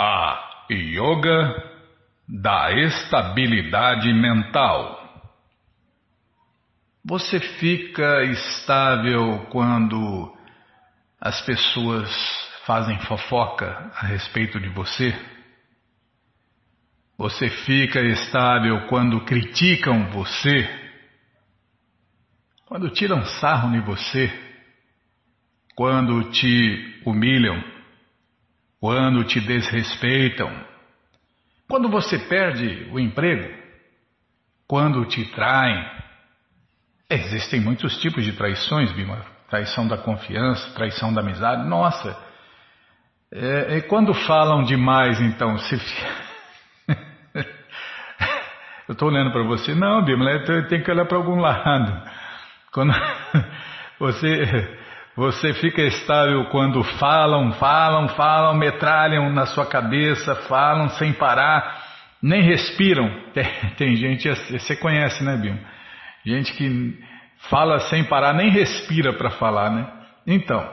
a Yoga da Estabilidade Mental. Você fica estável quando as pessoas fazem fofoca a respeito de você? Você fica estável quando criticam você? Quando tiram sarro em você? Quando te humilham? Quando te desrespeitam? Quando você perde o emprego? Quando te traem? Existem muitos tipos de traições, Bima. Traição da confiança, traição da amizade. Nossa! É, é quando falam demais, então, se. Eu estou olhando para você. Não, Bima, tem que olhar para algum lado. Quando você, você fica estável quando falam, falam, falam, metralham na sua cabeça, falam sem parar, nem respiram. Tem, tem gente, você conhece, né, Bima? Gente que fala sem parar, nem respira para falar, né? Então,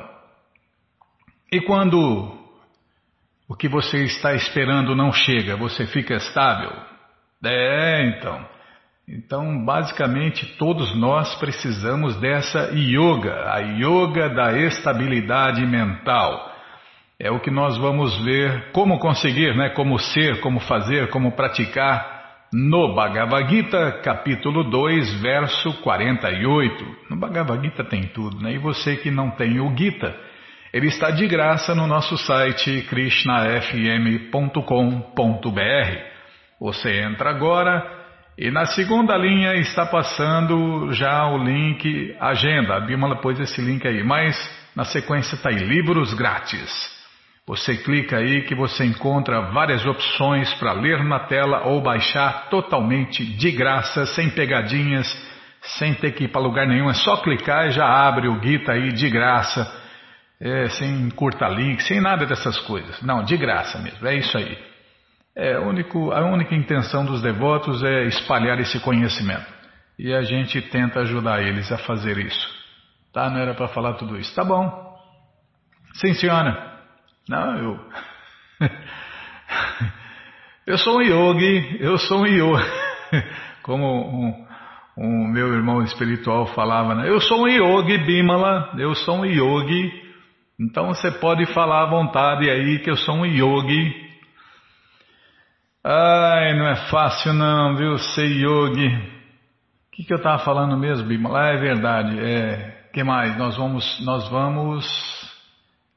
e quando o que você está esperando não chega, você fica estável? É, então. Então, basicamente, todos nós precisamos dessa yoga, a yoga da estabilidade mental. É o que nós vamos ver como conseguir, né? como ser, como fazer, como praticar no Bhagavad Gita, capítulo 2, verso 48. No Bhagavad Gita tem tudo, né? E você que não tem o Gita, ele está de graça no nosso site krishnafm.com.br. Você entra agora e na segunda linha está passando já o link Agenda. A Bimala pôs esse link aí, mas na sequência está aí, livros grátis. Você clica aí que você encontra várias opções para ler na tela ou baixar totalmente de graça, sem pegadinhas, sem ter que ir para lugar nenhum. É só clicar e já abre o Gita aí de graça, é, sem curta link, sem nada dessas coisas. Não, de graça mesmo, é isso aí. É, único, a única intenção dos devotos é espalhar esse conhecimento. E a gente tenta ajudar eles a fazer isso. Tá? Não era para falar tudo isso. Tá bom. Sim, senhora. Não, eu. eu sou um yogi, eu sou um yogi. Como um, um meu irmão espiritual falava, né? Eu sou um yogi, Bimala, eu sou um yogi. Então você pode falar à vontade aí que eu sou um yogi. Ai, não é fácil não, viu, ser yogi. O que, que eu estava falando mesmo, Bimala? Ah, é verdade. É, que mais? Nós vamos, nós vamos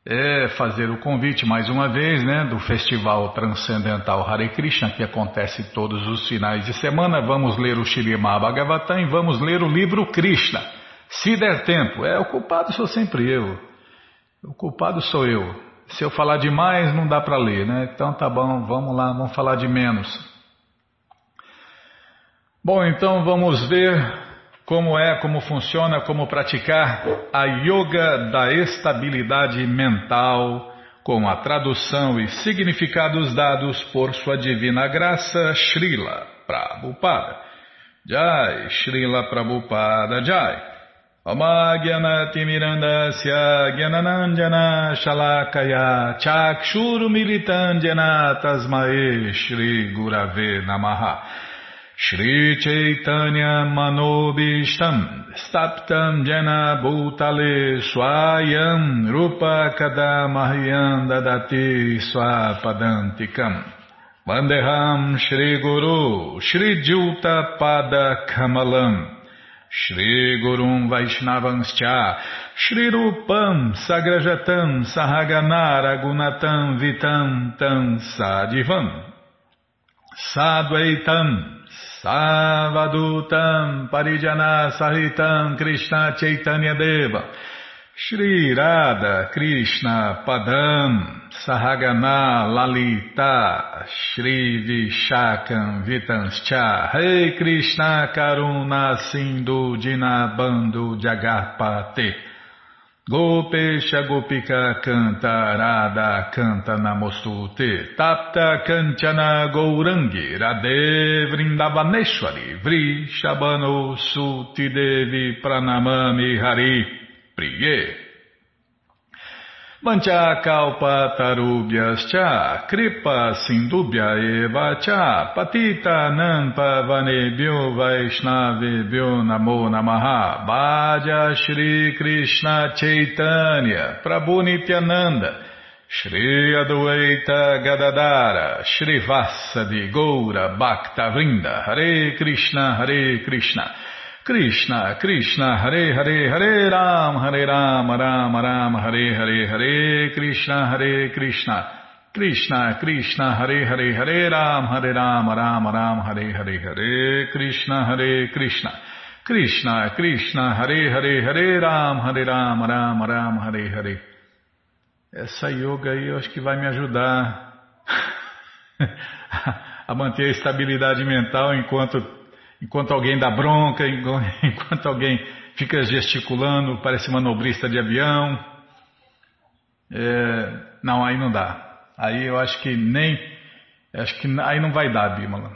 é fazer o convite mais uma vez né, do Festival Transcendental Hare Krishna, que acontece todos os finais de semana. Vamos ler o Shirimá Bhagavatam e vamos ler o livro Krishna. Se der tempo, é o culpado sou sempre eu. O culpado sou eu. Se eu falar demais, não dá para ler, né? Então tá bom, vamos lá, vamos falar de menos. Bom, então vamos ver como é, como funciona, como praticar a yoga da estabilidade mental, com a tradução e significados dados por sua divina graça, Srila Prabhupada. Jai, Srila Prabhupada Jai. Gyananandjana Shalakaya Chakshuru Militandjana Tasmae Shri Gurave Namaha. Shri Chaitanya Manobishtam Staptam Jena Bhutale Swayam Rupa Kadamahyam Dadati Swapadantikam. Vandeham Shri Gurum Vaishnavanscha Shri Rupam Sagrajatam Sahagana Gunatam Vitam Tam Sadivam. Sadvaitam Savadutam Parijana Sahitam Krishna Chaitanya Deva Shri Radha Krishna Padam Sahagana Lalita Shri Vishakam Vitanscha. Rei Krishna Karuna Sindhu Dinabando Jagarpate. Gopesha Gopika Canta Radha Canta Namostute. Tapta Kanchana Gourangi Radhe Vrindavaneshwari. Vri Shabano Suti Devi Pranamami Hari Priye Vanchakalpatarubhyascha kripa sindubhya eva cha patita nanpavanebhyo vaishnavebhyo namo namaha Bhaja Shri Krishna Chaitanya Prabhu Nityananda Shri Adwaita Gadadara Shri Vasadi Goura Bhakta Vrinda Hare Krishna Hare Krishna Krishna, Krishna, Hare Hare, Hare Ram, Hare Ram, Ram Ram, Hare Hare, Hare Krishna, Hare Krishna, Krishna, Krishna, Hare Hare, Hare Ram, Hare Ram, Ram Ram, Hare Hare, Hare Krishna, Hare Krishna, Krishna, Krishna, Hare Hare, Hare Ram, Hare Ram, Ram Ram, Hare Hare. Essa yoga aí eu acho que vai me ajudar a manter a estabilidade mental enquanto enquanto alguém dá bronca, enquanto alguém fica gesticulando, parece manobrista de avião. É, não, aí não dá. Aí eu acho que nem. Acho que aí não vai dar, Bímola.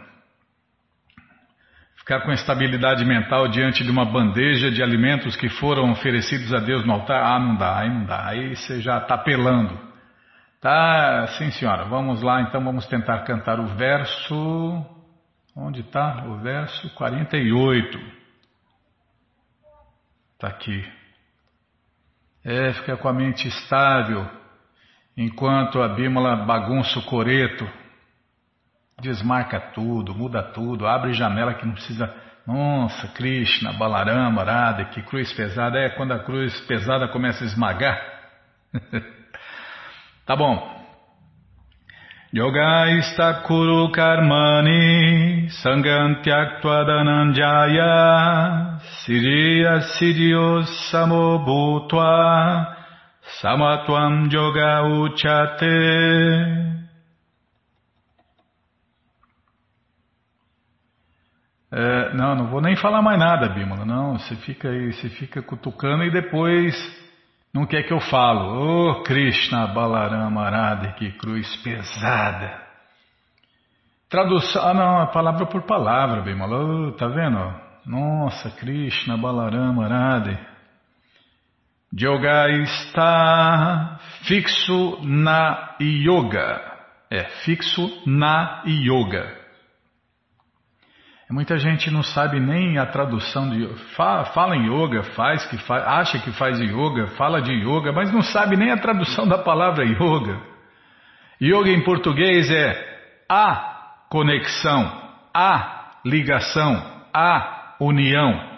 Ficar com estabilidade mental diante de uma bandeja de alimentos que foram oferecidos a Deus no altar, ah, não dá, aí não dá. Aí você já está pelando. Tá, sim senhora, vamos lá então, vamos tentar cantar o verso. Onde está o verso 48? Está aqui. É, fica com a mente estável, enquanto a Bímola bagunça o coreto, desmarca tudo, muda tudo, abre janela que não precisa. Nossa, Krishna, Balarama, Radha, que cruz pesada. É quando a cruz pesada começa a esmagar. tá bom. Yogaista kuru karmani sangantyakva dananjaya siriya siddhyo samobhutva samatvam yoga uchate É, não, não vou nem falar mais nada, Bímola. Não, você fica aí, você fica cutucando e depois não quer que eu falo. Oh, Krishna Balarama Arada, que cruz pesada. Tradução, ah não, palavra por palavra, bem oh, tá vendo? Nossa, Krishna Balarama Arada. Yoga está fixo na yoga. É, fixo na yoga. Muita gente não sabe nem a tradução de fala, fala em yoga, faz que acha que faz yoga, fala de yoga, mas não sabe nem a tradução da palavra yoga. Yoga em português é a conexão, a ligação, a união.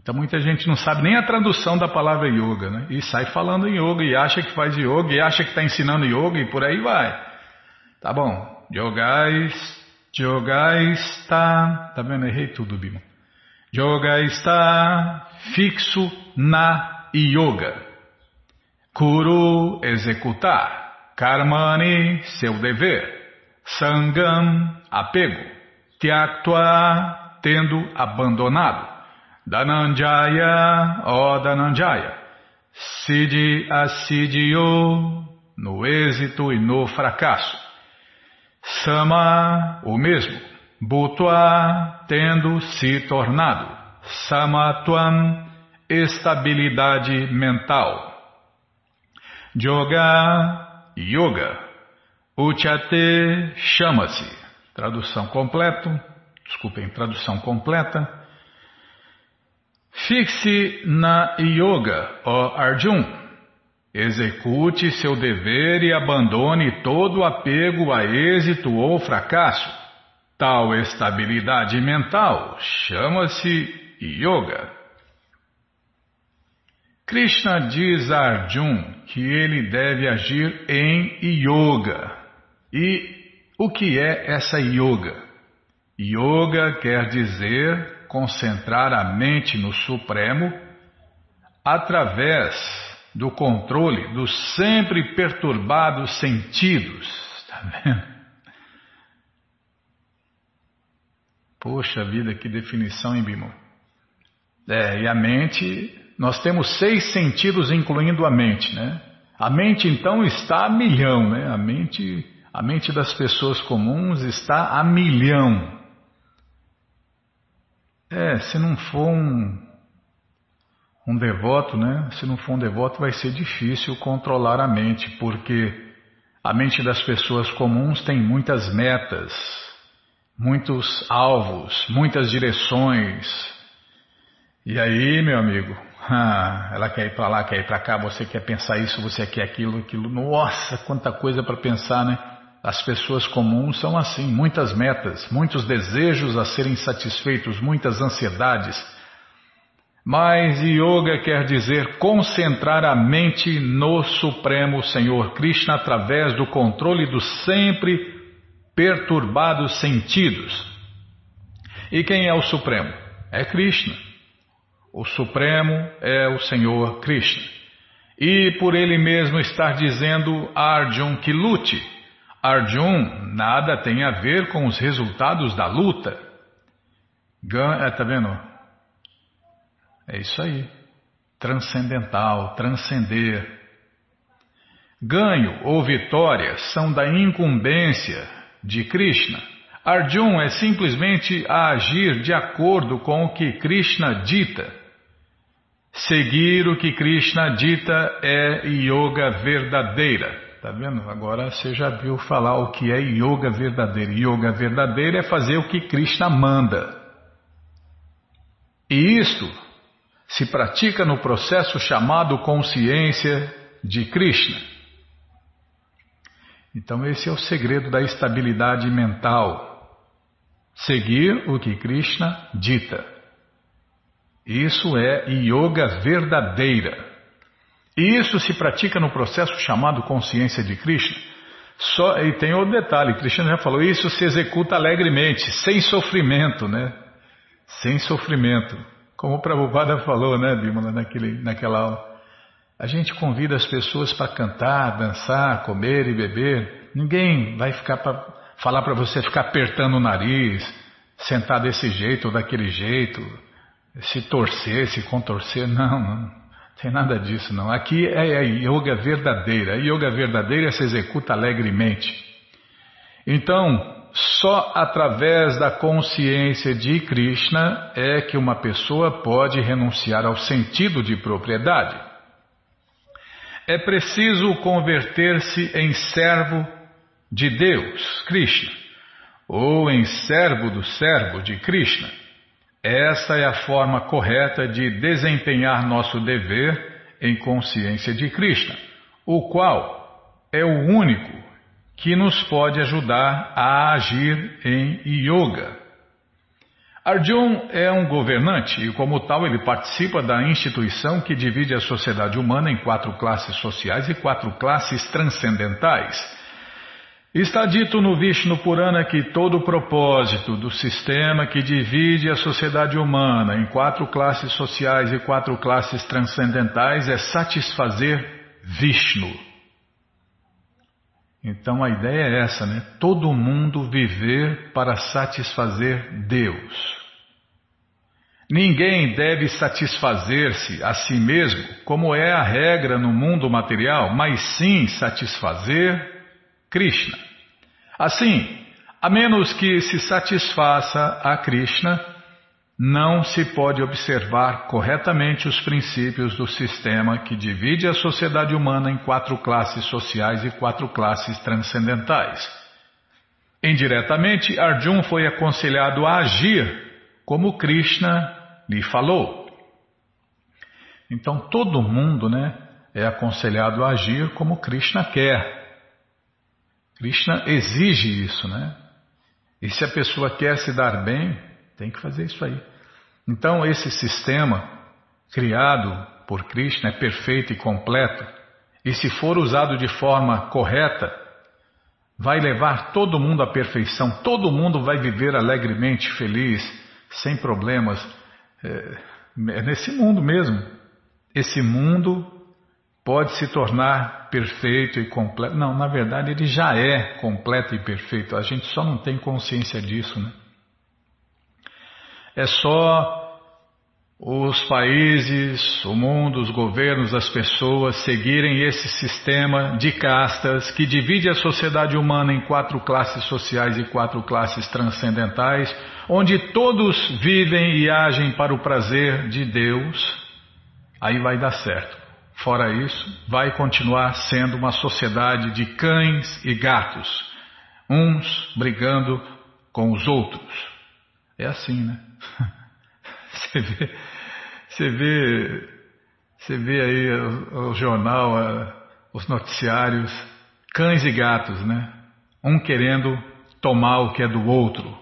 Então muita gente não sabe nem a tradução da palavra yoga, né? E sai falando em yoga e acha que faz yoga e acha que está ensinando yoga e por aí vai. Tá bom. Yogais Yoga está, tá vendo? Errei tudo, Bima. Yoga está fixo na yoga. Kuru, executar. Karmani, seu dever. Sangam, apego. Tyaktva, tendo abandonado. Dananjaya, ó Dananjaya. Siddhi assidio, no êxito e no fracasso. Sama, o mesmo. Bhutva, tendo se tornado. Samatvam, estabilidade mental. Yoga, yoga. Uchate, chama-se. Tradução completa. Desculpem, tradução completa. Fixe na yoga, ó Arjun. Execute seu dever e abandone todo apego a êxito ou fracasso. Tal estabilidade mental chama-se yoga. Krishna diz a Arjun que ele deve agir em yoga. E o que é essa yoga? Yoga quer dizer concentrar a mente no Supremo através do controle dos sempre perturbados sentidos. Está vendo? Poxa vida, que definição, hein, Bimo? É, e a mente, nós temos seis sentidos, incluindo a mente, né? A mente, então, está a milhão, né? A mente, a mente das pessoas comuns está a milhão. É, se não for um, Um devoto, né? Se não for um devoto, vai ser difícil controlar a mente, porque a mente das pessoas comuns tem muitas metas, muitos alvos, muitas direções. E aí, meu amigo, ah, ela quer ir para lá, quer ir para cá, você quer pensar isso, você quer aquilo, aquilo. Nossa, quanta coisa para pensar, né? As pessoas comuns são assim, muitas metas, muitos desejos a serem satisfeitos, muitas ansiedades. Mas yoga quer dizer concentrar a mente no Supremo Senhor Krishna através do controle dos sempre perturbados sentidos. E quem é o Supremo? É Krishna. O Supremo é o Senhor Krishna. E por ele mesmo estar dizendo a Arjun que lute. Arjun nada tem a ver com os resultados da luta. Gan, é, tá vendo? É isso aí. Transcendental, transcender. Ganho ou vitória são da incumbência de Krishna. Arjun é simplesmente a agir de acordo com o que Krishna dita. Seguir o que Krishna dita é yoga verdadeira. Tá vendo? Agora você já viu falar o que é yoga verdadeiro. Yoga verdadeiro é fazer o que Krishna manda. E isto se pratica no processo chamado consciência de Krishna. Então, esse é o segredo da estabilidade mental. Seguir o que Krishna dita. Isso é yoga verdadeira. E isso se pratica no processo chamado consciência de Krishna. Só, e tem outro detalhe, Krishna já falou, isso se executa alegremente, sem sofrimento, né? Sem sofrimento. Como o Prabhupada falou, né, Bimala, naquele, naquela aula. A gente convida as pessoas para cantar, dançar, comer e beber. Ninguém vai ficar para falar para você ficar apertando o nariz, sentar desse jeito ou daquele jeito se torcer, se contorcer, não, não tem nada disso não. Aqui é a yoga verdadeira. A yoga verdadeira se executa alegremente. Então, só através da consciência de Krishna é que uma pessoa pode renunciar ao sentido de propriedade. É preciso converter-se em servo de Deus, Krishna, ou em servo do servo de Krishna. Essa é a forma correta de desempenhar nosso dever em consciência de Krishna, o qual é o único que nos pode ajudar a agir em yoga. Arjun é um governante e, como tal, ele participa da instituição que divide a sociedade humana em quatro classes sociais e quatro classes transcendentais. Está dito no Vishnu Purana que todo o propósito do sistema que divide a sociedade humana em quatro classes sociais e quatro classes transcendentais é satisfazer Vishnu. Então a ideia é essa, né? Todo mundo viver para satisfazer Deus. Ninguém deve satisfazer-se a si mesmo, como é a regra no mundo material, mas sim satisfazer Krishna. Assim, a menos que se satisfaça a Krishna, não se pode observar corretamente os princípios do sistema que divide a sociedade humana em quatro classes sociais e quatro classes transcendentais. Indiretamente, Arjun foi aconselhado a agir como Krishna lhe falou. Então todo mundo, né, é aconselhado a agir como Krishna quer. Krishna exige isso, né? E se a pessoa quer se dar bem, tem que fazer isso aí. Então, esse sistema criado por Krishna é perfeito e completo, e se for usado de forma correta, vai levar todo mundo à perfeição, todo mundo vai viver alegremente, feliz, sem problemas. É, é nesse mundo mesmo. Esse mundo pode se tornar perfeito e completo. Não, na verdade ele já é completo e perfeito. A gente só não tem consciência disso, né? É só os países, o mundo, os governos, as pessoas seguirem esse sistema de castas que divide a sociedade humana em quatro classes sociais e quatro classes transcendentais, onde todos vivem e agem para o prazer de Deus aí vai dar certo. Fora isso, vai continuar sendo uma sociedade de cães e gatos, uns brigando com os outros. É assim, né? Você vê, você vê, você vê aí o, o jornal, a, os noticiários, cães e gatos, né? Um querendo tomar o que é do outro,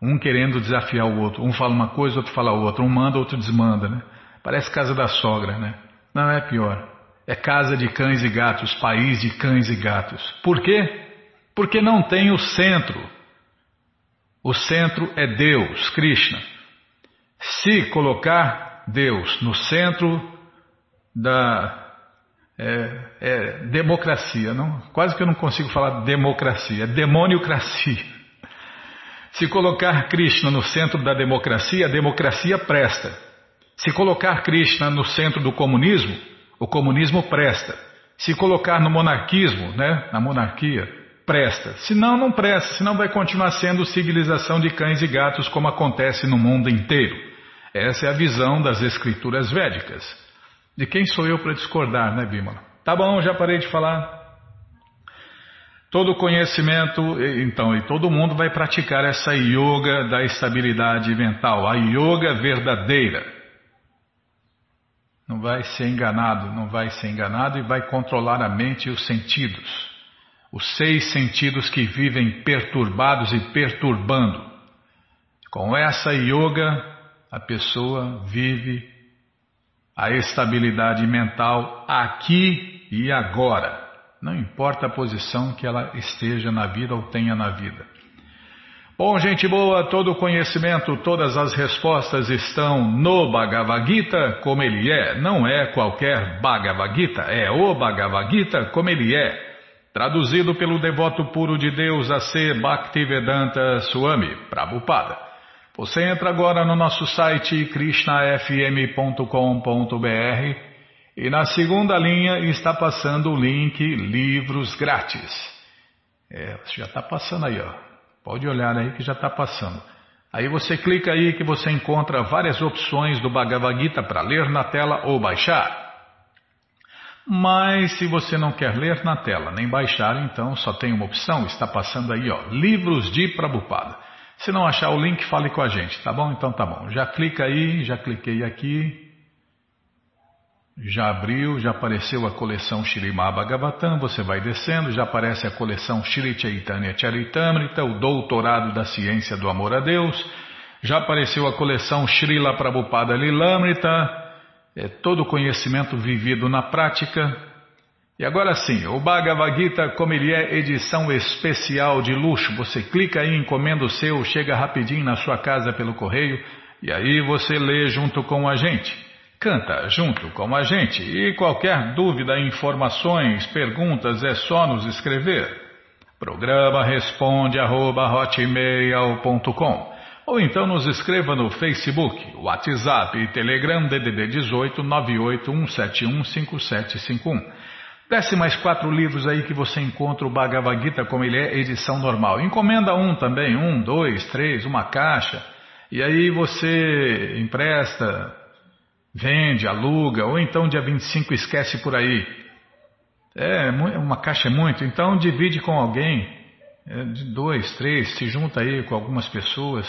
um querendo desafiar o outro. Um fala uma coisa, outro fala outra. Um manda, outro desmanda, né? Parece casa da sogra, né? Não é pior. É casa de cães e gatos, país de cães e gatos. Por quê? Porque não tem o centro. O centro é Deus, Krishna. Se colocar Deus no centro da é, é, democracia, não? Quase que eu não consigo falar democracia, é demoniocracia. Se colocar Krishna no centro da democracia, a democracia presta. Se colocar Krishna no centro do comunismo, o comunismo presta. Se colocar no monarquismo, né, na monarquia, presta. Se não, não presta. Senão vai continuar sendo civilização de cães e gatos como acontece no mundo inteiro. Essa é a visão das escrituras védicas. De quem sou eu para discordar, né, Bimala? Tá bom, já parei de falar. Todo conhecimento, então, e todo mundo vai praticar essa yoga da estabilidade mental, a yoga verdadeira. Não vai ser enganado, não vai ser enganado e vai controlar a mente e os sentidos. Os seis sentidos que vivem perturbados e perturbando. Com essa yoga, a pessoa vive a estabilidade mental aqui e agora. Não importa a posição que ela esteja na vida ou tenha na vida. Bom, gente boa, todo o conhecimento, todas as respostas estão no Bhagavad Gita como ele é. Não é qualquer Bhagavad Gita, é o Bhagavad Gita como ele é. Traduzido pelo devoto puro de Deus a ser Bhaktivedanta Swami Prabhupada. Você entra agora no nosso site krishnafm.com.br e na segunda linha está passando o link Livros Grátis. É, já está passando aí, ó. Pode olhar aí que já está passando. Aí você clica aí que você encontra várias opções do Bhagavad Gita para ler na tela ou baixar. Mas se você não quer ler na tela nem baixar, então só tem uma opção, está passando aí, ó, Livros de Prabhupada. Se não achar o link, fale com a gente, tá bom? Então tá bom. Já clica aí, já cliquei aqui, já abriu, já apareceu a coleção Shirimá Bhagavatam, você vai descendo, já aparece a coleção Shri Chaitanya Charitamrita, o doutorado da ciência do amor a Deus, já apareceu a coleção Srila Prabhupada Lilamrita, é todo o conhecimento vivido na prática. E agora sim, o Bhagavad Gita, como ele é edição especial de luxo, você clica aí, encomenda o seu, chega rapidinho na sua casa pelo correio, e aí você lê junto com a gente. Canta junto com a gente e qualquer dúvida, informações, perguntas é só nos escrever. Programa responde arroba, ou então nos escreva no Facebook, WhatsApp e Telegram DDD 18 981715751. Desce mais quatro livros aí que você encontra o Bhagavad Gita como ele é, edição normal. Encomenda um também, um, dois, três, uma caixa. E aí você empresta, Vende, aluga, ou então dia 25 esquece por aí. É, uma caixa é muito, então divide com alguém, é, de dois, três, se junta aí com algumas pessoas,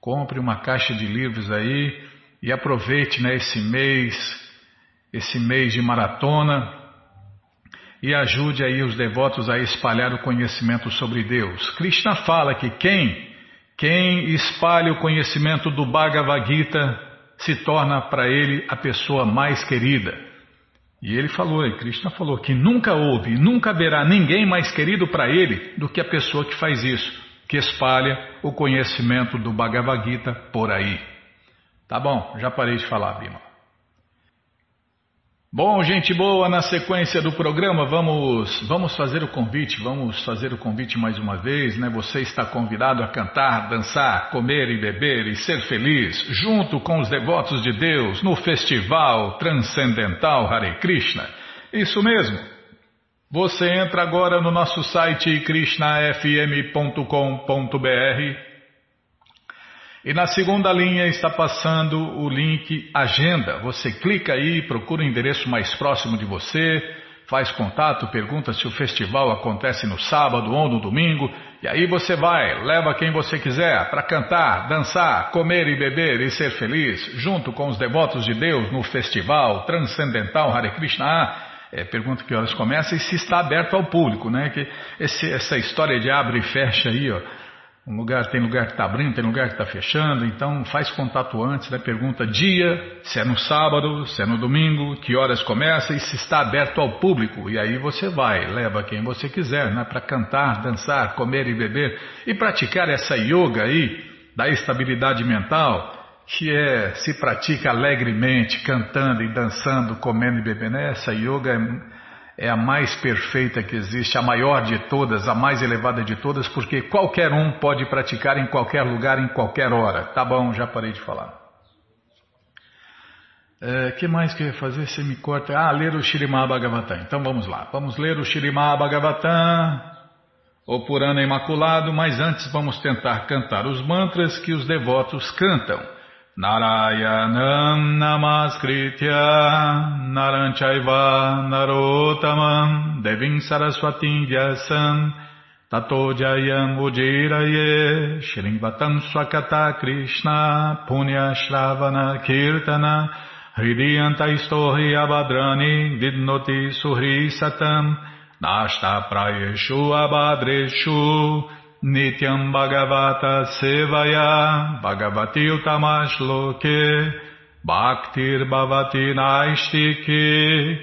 compre uma caixa de livros aí e aproveite né, esse mês, esse mês de maratona e ajude aí os devotos a espalhar o conhecimento sobre Deus. Krishna fala que quem, quem espalha o conhecimento do Bhagavad Gita se torna para ele a pessoa mais querida. E ele falou, e Krishna falou, que nunca houve, nunca haverá ninguém mais querido para ele do que a pessoa que faz isso, que espalha o conhecimento do Bhagavad Gita por aí. Tá bom, já parei de falar, Bima. Bom, gente boa, na sequência do programa vamos vamos fazer o convite, vamos fazer o convite mais uma vez, né? Você está convidado a cantar, dançar, comer e beber e ser feliz junto com os devotos de Deus no festival transcendental Hare Krishna. Isso mesmo. Você entra agora no nosso site krishnafm.com.br E na segunda linha está passando o link Agenda. Você clica aí, procura o endereço mais próximo de você, faz contato, pergunta se o festival acontece no sábado ou no domingo, e aí você vai, leva quem você quiser para cantar, dançar, comer e beber e ser feliz, junto com os devotos de Deus no festival transcendental Hare Krishna. É, pergunta que horas começa e se está aberto ao público, né? Que esse, essa história de abre e fecha aí, ó. Um lugar, tem lugar que está abrindo, tem lugar que está fechando, então faz contato antes, né? pergunta dia, se é no sábado, se é no domingo, que horas começa e se está aberto ao público. E aí você vai, leva quem você quiser, né? para cantar, dançar, comer e beber e praticar essa yoga aí da estabilidade mental, que é se pratica alegremente, cantando e dançando, comendo e bebendo. Essa yoga é é a mais perfeita que existe, a maior de todas, a mais elevada de todas, porque qualquer um pode praticar em qualquer lugar, em qualquer hora. Tá bom, já parei de falar. O é, que mais que eu ia fazer? Você me corta. Ah, ler o Shirimá Bhagavatam. Então vamos lá. Vamos ler o Shirimá Bhagavatam, o Purana Imaculado, mas antes vamos tentar cantar os mantras que os devotos cantam. Narayanam Namaskritya Naranchaiva Narotamam Devim Saraswatim Vyasam Tato Jayam Ujiraye Shrivatam Swakata Krishna Punya Shravana Kirtana Hridiyanta Istohi Abadrani Vidnoti Suhri Satam Nashta Prayeshu Abadreshu Nityam Bhagavata Sevaya Bhagavati Utamashloke Bhaktir Bhavati Naistike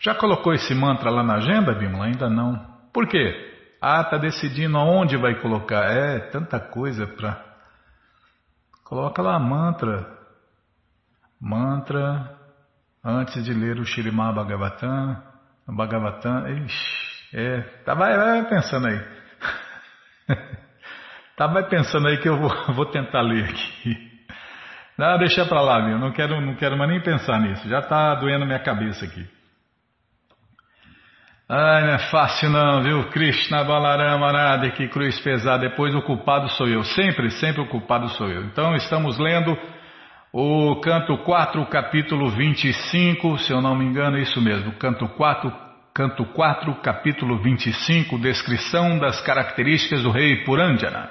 Já colocou esse mantra lá na agenda, Bimala? Ainda não. Por quê? Ah, tá decidindo aonde vai colocar. É, tanta coisa para. Coloca lá mantra. Mantra antes de ler o Shirimá Bhagavatam. Bhagavatam. Ixi, é. Tá, vai, vai pensando aí. Tá, pensando aí que eu vou, vou tentar ler aqui. Não, deixa pra lá, meu. Não quero, não quero mais nem pensar nisso. Já tá doendo minha cabeça aqui. Ai, não é fácil não, viu? Krishna Balarama Nada, que cruz pesada. Depois o culpado sou eu. Sempre, sempre o culpado sou eu. Então estamos lendo o canto 4, capítulo 25, se eu não me engano, é isso mesmo. Canto 4, Canto 4, capítulo 25, descrição das características do rei Purandjana.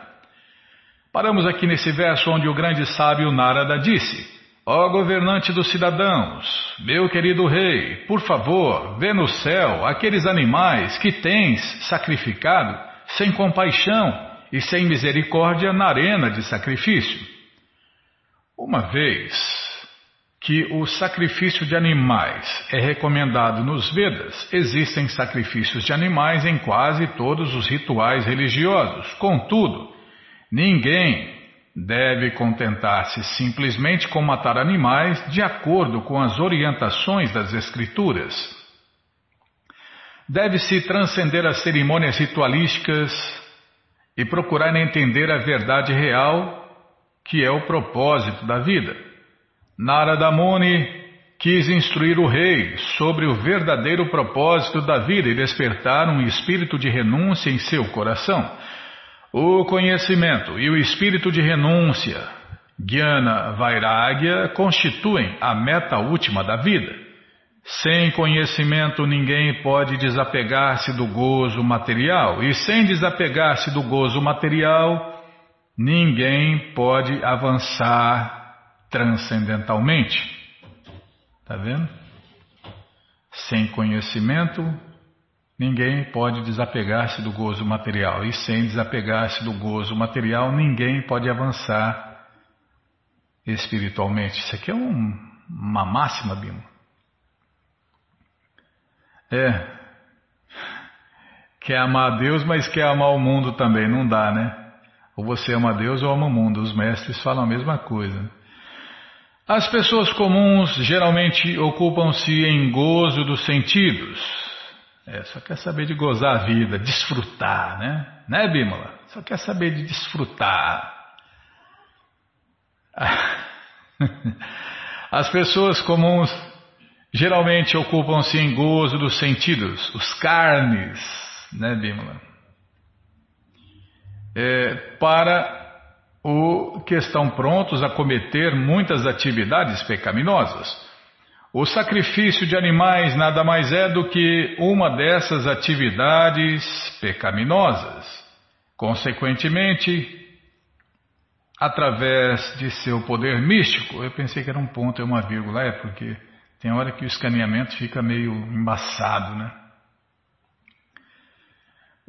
Paramos aqui nesse verso onde o grande sábio Narada disse: Ó governante dos cidadãos, meu querido rei, por favor, vê no céu aqueles animais que tens sacrificado sem compaixão e sem misericórdia na arena de sacrifício. Uma vez, que o sacrifício de animais é recomendado nos Vedas, existem sacrifícios de animais em quase todos os rituais religiosos. Contudo, ninguém deve contentar-se simplesmente com matar animais de acordo com as orientações das Escrituras. Deve-se transcender as cerimônias ritualísticas e procurar entender a verdade real, que é o propósito da vida. Narada Muni quis instruir o rei sobre o verdadeiro propósito da vida e despertar um espírito de renúncia em seu coração. O conhecimento e o espírito de renúncia, Jnana Vairagya, constituem a meta última da vida. Sem conhecimento, ninguém pode desapegar-se do gozo material, e sem desapegar-se do gozo material, ninguém pode avançar transcendentalmente. Está vendo? Sem conhecimento, ninguém pode desapegar-se do gozo material. E sem desapegar-se do gozo material, ninguém pode avançar espiritualmente. Isso aqui é um, uma máxima, Bimo. É. Quer amar a Deus, mas quer amar o mundo também. Não dá, né? Ou você ama Deus ou ama o mundo. Os mestres falam a mesma coisa. As pessoas comuns geralmente ocupam-se em gozo dos sentidos. É, só quer saber de gozar a vida, desfrutar, né? Né, Bímola? Só quer saber de desfrutar. As pessoas comuns geralmente ocupam-se em gozo dos sentidos, os carnes, né, Bímola? É, para ou que estão prontos a cometer muitas atividades pecaminosas. O sacrifício de animais nada mais é do que uma dessas atividades pecaminosas. Consequentemente, através de seu poder místico, eu pensei que era um ponto e uma vírgula, é porque tem hora que o escaneamento fica meio embaçado, né?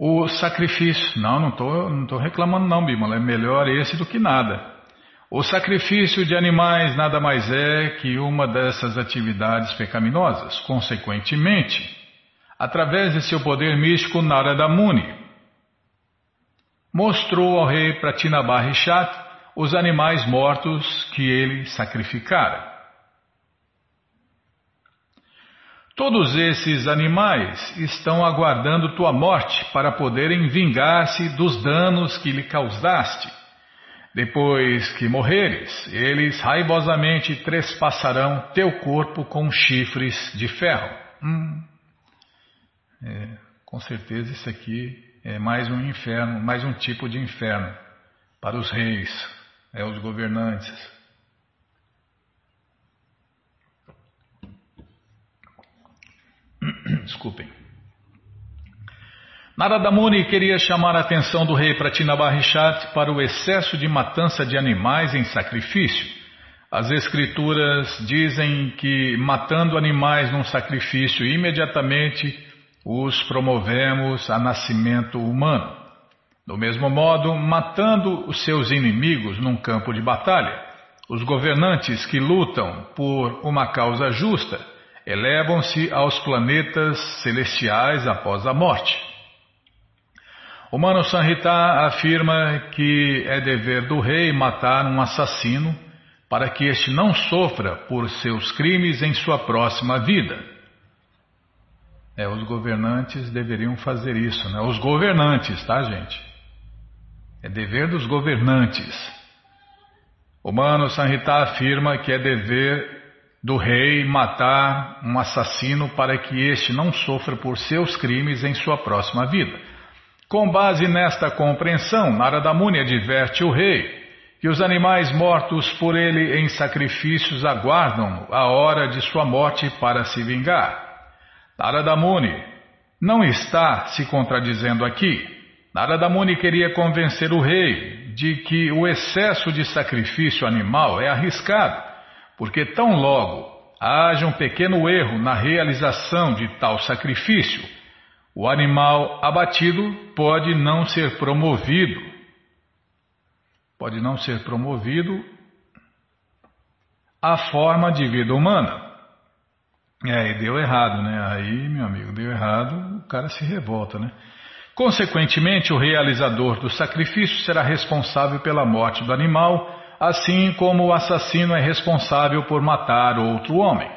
O sacrifício, não, não estou não tô reclamando não, Bímola, é melhor esse do que nada. O sacrifício de animais nada mais é que uma dessas atividades pecaminosas. Consequentemente, através de seu poder místico, Narada Muni mostrou ao rei Pratinabarrishat os animais mortos que ele sacrificara. Todos esses animais estão aguardando tua morte para poderem vingar-se dos danos que lhe causaste. Depois que morreres, eles raivosamente trespassarão teu corpo com chifres de ferro. Hum. É, com certeza isso aqui é mais um inferno, mais um tipo de inferno para os reis, é, os governantes. Desculpem. Narada Muni queria chamar a atenção do rei Pratinabarrishat para o excesso de matança de animais em sacrifício. As escrituras dizem que matando animais num sacrifício imediatamente os promovemos a nascimento humano. Do mesmo modo, matando os seus inimigos num campo de batalha, os governantes que lutam por uma causa justa elevam-se aos planetas celestiais após a morte. O Mano Sanhita afirma que é dever do rei matar um assassino para que este não sofra por seus crimes em sua próxima vida. É, os governantes deveriam fazer isso, né? Os governantes, tá, gente? É dever dos governantes. O Mano Sanhita afirma que é dever do rei matar um assassino para que este não sofra por seus crimes em sua próxima vida. Com base nesta compreensão, Narada Muni adverte o rei que os animais mortos por ele em sacrifícios aguardam a hora de sua morte para se vingar. Narada Muni não está se contradizendo aqui. Narada Muni queria convencer o rei de que o excesso de sacrifício animal é arriscado, porque tão logo haja um pequeno erro na realização de tal sacrifício, o animal abatido pode não ser promovido. Pode não ser promovido à forma de vida humana. É, e deu errado, né? Aí, meu amigo, deu errado, o cara se revolta, né? Consequentemente, o realizador do sacrifício será responsável pela morte do animal, assim como o assassino é responsável por matar outro homem.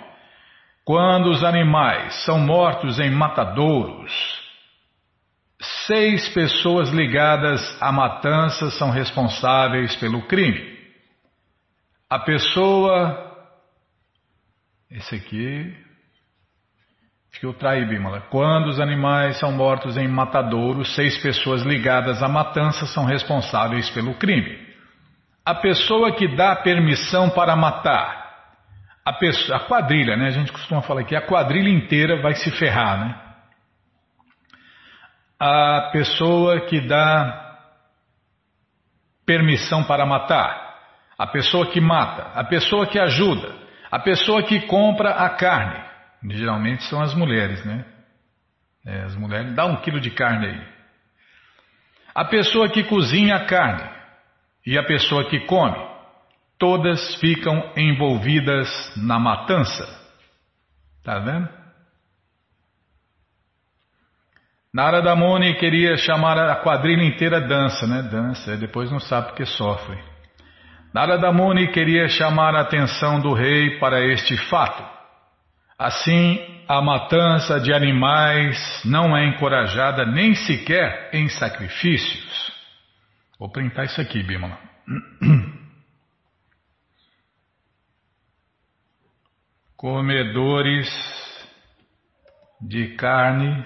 Quando os animais são mortos em matadouros, seis pessoas ligadas à matança são responsáveis pelo crime. A pessoa. Esse aqui. Filtra aí, Bimala. Quando os animais são mortos em matadouros, seis pessoas ligadas à matança são responsáveis pelo crime. A pessoa que dá permissão para matar a, pessoa, a quadrilha, né? A gente costuma falar que a quadrilha inteira vai se ferrar, né? A pessoa que dá permissão para matar, a pessoa que mata, a pessoa que ajuda, a pessoa que compra a carne. Geralmente são as mulheres, né? É, as mulheres, dá um quilo de carne aí. A pessoa que cozinha a carne e a pessoa que come todas ficam envolvidas na matança. Está vendo? Narada Muni queria chamar a quadrilha inteira dança, né? Dança, depois não sabe porque sofre. Narada Muni queria chamar a atenção do rei para este fato. Assim, a matança de animais não é encorajada nem sequer em sacrifícios. Vou printar isso aqui, Bimala. comedores de carne,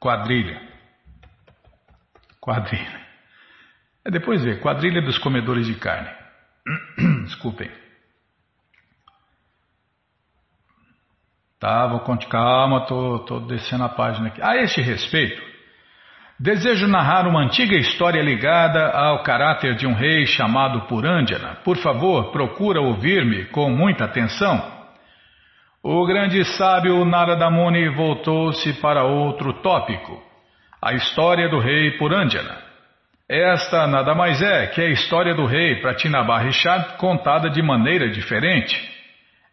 quadrilha. Quadrilha. É depois ver, quadrilha dos comedores de carne. Desculpem. Tá, vou contar, calma, tô, tô descendo a página aqui. A este respeito, desejo narrar uma antiga história ligada ao caráter de um rei chamado Purandjana. Por favor, procura ouvir-me com muita atenção. O grande sábio Narada Muni voltou-se para outro tópico, a história do rei Purandjana. Esta nada mais é que a história do rei Pratinabarishad contada de maneira diferente.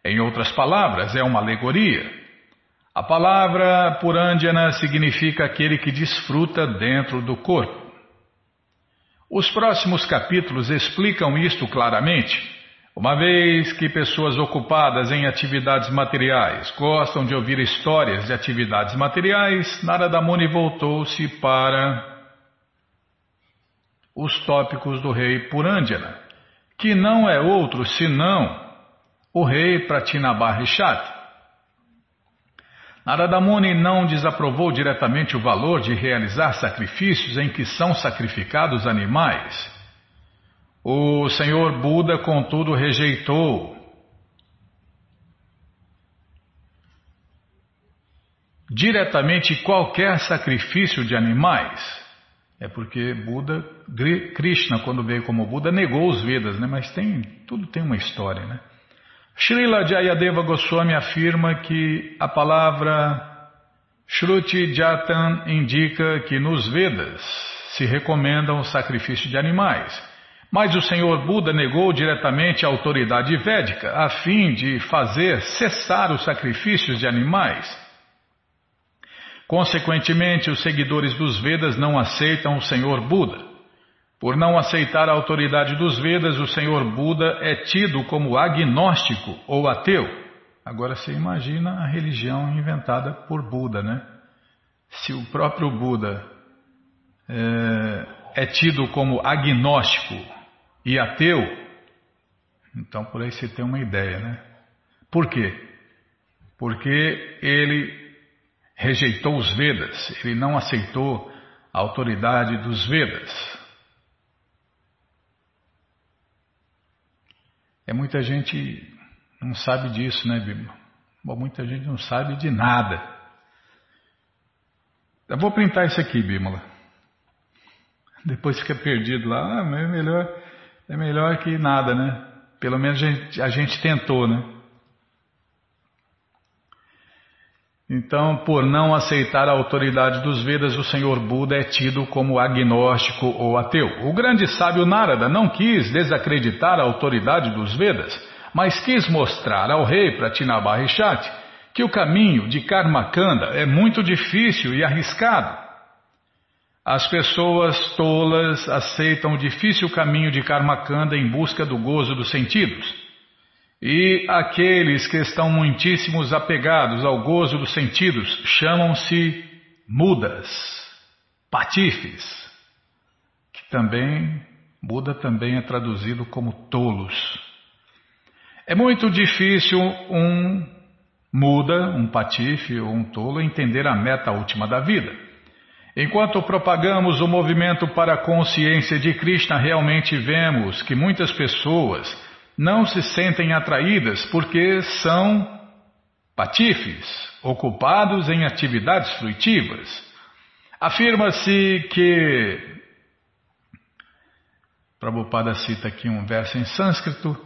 Em outras palavras, é uma alegoria. A palavra Purandjana significa aquele que desfruta dentro do corpo. Os próximos capítulos explicam isto claramente uma vez que pessoas ocupadas em atividades materiais gostam de ouvir histórias de atividades materiais, Narada Muni voltou-se para os tópicos do rei Purandjana, que não é outro senão o rei Pratinabarrishat. Narada Muni não desaprovou diretamente o valor de realizar sacrifícios em que são sacrificados animais. O Senhor Buda, contudo, rejeitou diretamente qualquer sacrifício de animais. É porque Buda, Krishna, quando veio como Buda, negou os Vedas, né? mas tem, tudo tem uma história. Né? Srila Jayadeva Goswami afirma que a palavra Shruti Jatan indica que nos Vedas se recomendam o sacrifício de animais. Mas o Senhor Buda negou diretamente a autoridade védica a fim de fazer cessar os sacrifícios de animais. Consequentemente, os seguidores dos Vedas não aceitam o Senhor Buda. Por não aceitar a autoridade dos Vedas, o Senhor Buda é tido como agnóstico ou ateu. Agora você imagina a religião inventada por Buda, né? Se o próprio Buda é, é tido como agnóstico e ateu, então por aí você tem uma ideia, né? Por quê? Porque ele rejeitou os Vedas, ele não aceitou a autoridade dos Vedas. É muita gente não sabe disso, né, Bíblia? Bom, muita gente não sabe de nada. Eu vou printar isso aqui, Bímola. Depois fica perdido lá, ah, é melhor é melhor que nada, né? Pelo menos a gente, a gente tentou, né? Então, por não aceitar a autoridade dos Vedas, o Senhor Buda é tido como agnóstico ou ateu. O grande sábio Narada não quis desacreditar a autoridade dos Vedas, mas quis mostrar ao rei Pratinabarishati que o caminho de Karmakanda é muito difícil e arriscado. As pessoas tolas aceitam o difícil caminho de Karmakanda em busca do gozo dos sentidos. E aqueles que estão muitíssimos apegados ao gozo dos sentidos chamam-se mudas, patifes, que também, Buda também é traduzido como tolos. É muito difícil um muda, um patife ou um tolo entender a meta última da vida. Enquanto propagamos o movimento para a consciência de Krishna, realmente vemos que muitas pessoas não se sentem atraídas porque são patifes, ocupados em atividades fruitivas. Afirma-se que. Prabhupada cita aqui um verso em sânscrito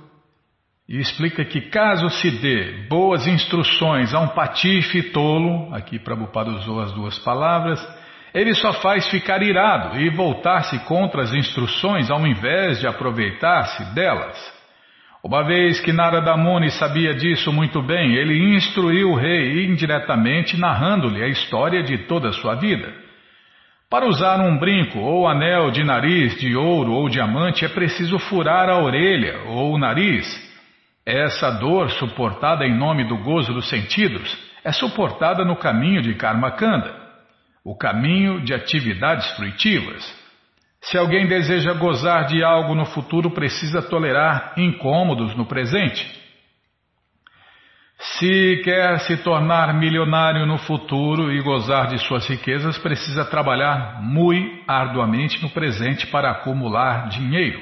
e explica que, caso se dê boas instruções a um patife tolo, aqui Prabhupada usou as duas palavras ele só faz ficar irado e voltar-se contra as instruções ao invés de aproveitar-se delas. Uma vez que Narada Muni sabia disso muito bem, ele instruiu o rei indiretamente, narrando-lhe a história de toda a sua vida. Para usar um brinco ou anel de nariz de ouro ou diamante é preciso furar a orelha ou o nariz. Essa dor, suportada em nome do gozo dos sentidos, é suportada no caminho de Karmakanda o caminho de atividades fruitivas. Se alguém deseja gozar de algo no futuro, precisa tolerar incômodos no presente. Se quer se tornar milionário no futuro e gozar de suas riquezas, precisa trabalhar muito arduamente no presente para acumular dinheiro.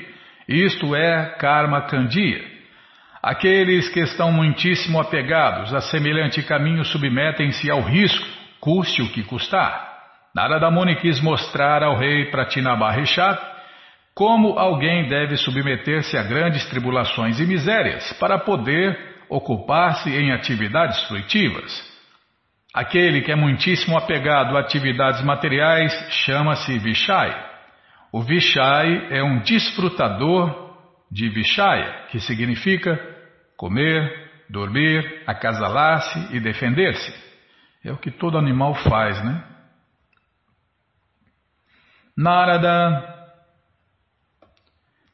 Isto é karma candia. Aqueles que estão muitíssimo apegados a semelhante caminho submetem-se ao risco, custe o que custar. Narada Muni quis mostrar ao rei Pratinabarrishat como alguém deve submeter-se a grandes tribulações e misérias para poder ocupar-se em atividades fruitivas. Aquele que é muitíssimo apegado a atividades materiais chama-se Vishai. O Vishai é um desfrutador de Vishaya, que significa comer, dormir, acasalar-se e defender-se. É o que todo animal faz, né? Narada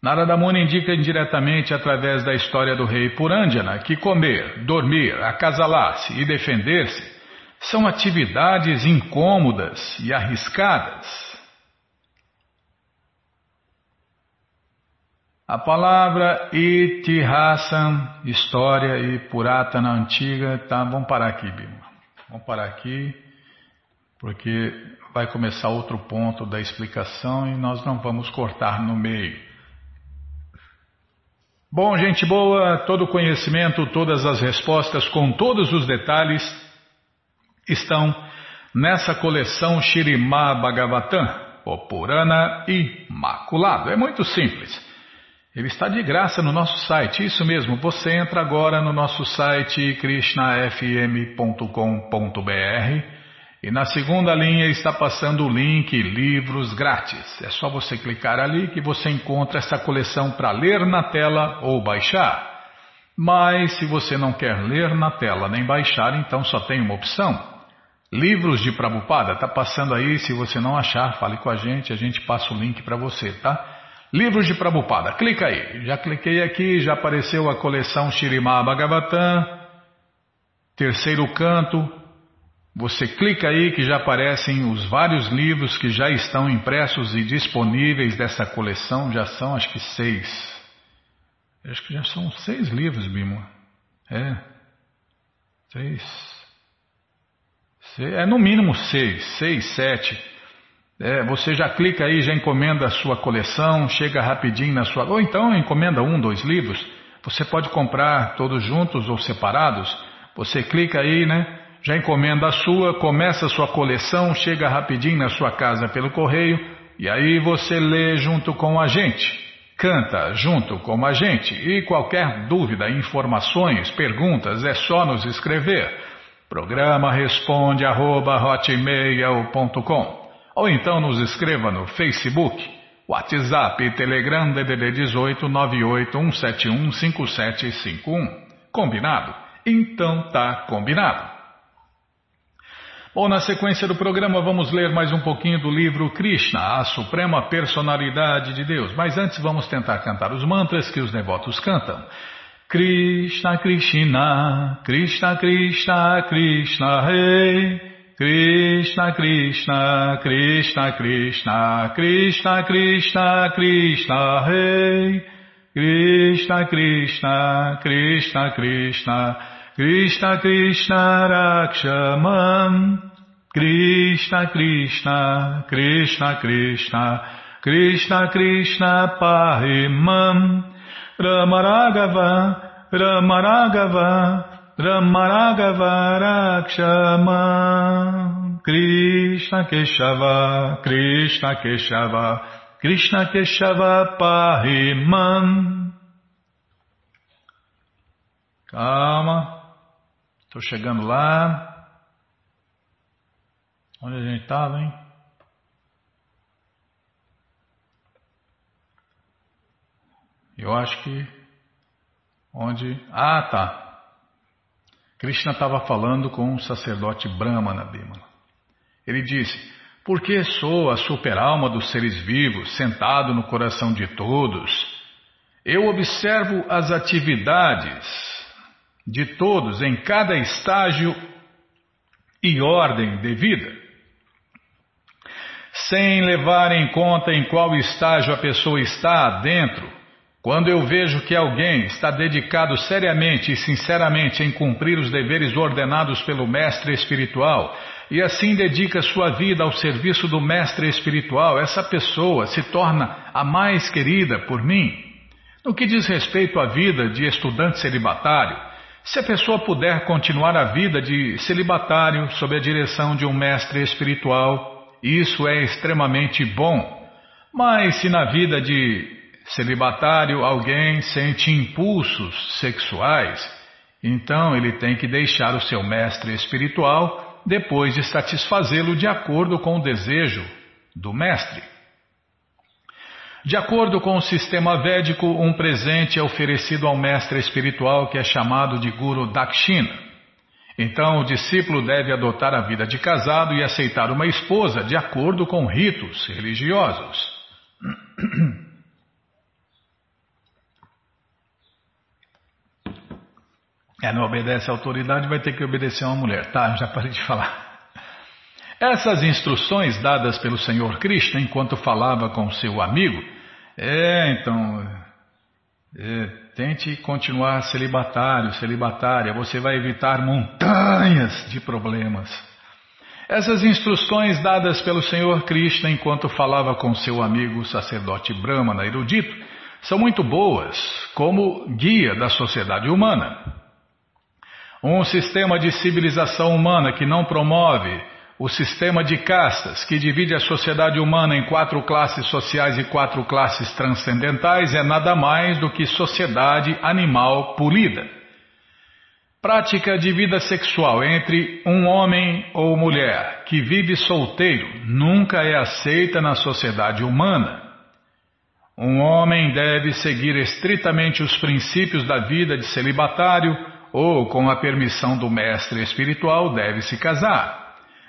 Narada Muni indica indiretamente através da história do rei Purandjana que comer, dormir, acasalar-se e defender-se são atividades incômodas e arriscadas. A palavra Itihasam, história e Puratana antiga, tá, vamos parar aqui, Bima. Vamos parar aqui, porque vai começar outro ponto da explicação e nós não vamos cortar no meio. Bom, gente boa, todo o conhecimento, todas as respostas com todos os detalhes estão nessa coleção Shirimá Bhagavatam, o Purana Imaculado. É muito simples. Ele está de graça no nosso site, isso mesmo. Você entra agora no nosso site krishnafm.com.br e na segunda linha está passando o link Livros Grátis. É só você clicar ali que você encontra essa coleção para ler na tela ou baixar. Mas se você não quer ler na tela nem baixar, então só tem uma opção. Livros de Prabupada, está passando aí. Se você não achar, fale com a gente, a gente passa o link para você, tá? Livros de Prabupada, clica aí. Já cliquei aqui, já apareceu a coleção Shirimá Bhagavatam, terceiro canto, você clica aí que já aparecem os vários livros que já estão impressos e disponíveis dessa coleção. Já são acho que seis. Acho que já são seis livros, Bimo. É. Seis. É no mínimo seis, seis, sete. É, você já clica aí, já encomenda a sua coleção, chega rapidinho na sua. Ou então encomenda um, dois livros. Você pode comprar todos juntos ou separados. Você clica aí, né? Já encomenda a sua, começa a sua coleção, chega rapidinho na sua casa pelo correio e aí você lê junto com a gente, canta junto com a gente e qualquer dúvida, informações, perguntas é só nos escrever. Programa responde arroba, ou então nos escreva no Facebook, WhatsApp Telegram DDD 18 981715751. Combinado? Então tá combinado. Bom, na sequência do programa vamos ler mais um pouquinho do livro Krishna, a Suprema Personalidade de Deus. Mas antes vamos tentar cantar os mantras que os devotos cantam. Krishna, Krishna, Krishna, Krishna, Krishna, Rei. Krishna, Krishna, Krishna, Krishna, Krishna, Krishna, Krishna, Rei. Krishna, Krishna, Krishna, Krishna, Krishna Krishna Rakshamam. Krishna Krishna Krishna Krishna Krishna Krishna Pahimam. Ramaragava Ramaragava Ramaragava Rakshamam. Krishna Keshava Krishna Keshava Krishna Keshava Pahimam. Calma. Estou chegando lá. Onde a gente estava, hein? Eu acho que onde. Ah, tá. Krishna estava falando com um sacerdote Brahmana Bimala. Ele disse: Porque sou a super-alma dos seres vivos, sentado no coração de todos. Eu observo as atividades de todos em cada estágio e ordem de vida, sem levar em conta em qual estágio a pessoa está dentro, Quando eu vejo que alguém está dedicado seriamente e sinceramente em cumprir os deveres ordenados pelo mestre espiritual e assim dedica sua vida ao serviço do mestre espiritual, essa pessoa se torna a mais querida por mim. No que diz respeito à vida de estudante celibatário, se a pessoa puder continuar a vida de celibatário sob a direção de um mestre espiritual, isso é extremamente bom. Mas se na vida de celibatário alguém sente impulsos sexuais, então ele tem que deixar o seu mestre espiritual depois de satisfazê-lo de acordo com o desejo do mestre. De acordo com o sistema védico, um presente é oferecido ao mestre espiritual que é chamado de Guru Dakshina. Então, o discípulo deve adotar a vida de casado e aceitar uma esposa de acordo com ritos religiosos. É, não obedece à autoridade, vai ter que obedecer a uma mulher. Tá, já parei de falar. Essas instruções dadas pelo Senhor Krishna enquanto falava com seu amigo, é, então, é, tente continuar celibatário, celibatária, você vai evitar montanhas de problemas. Essas instruções dadas pelo Senhor Krishna enquanto falava com seu amigo sacerdote Brahmana erudito são muito boas como guia da sociedade humana. Um sistema de civilização humana que não promove o sistema de castas, que divide a sociedade humana em quatro classes sociais e quatro classes transcendentais, é nada mais do que sociedade animal polida. Prática de vida sexual entre um homem ou mulher que vive solteiro nunca é aceita na sociedade humana. Um homem deve seguir estritamente os princípios da vida de celibatário ou, com a permissão do mestre espiritual, deve se casar.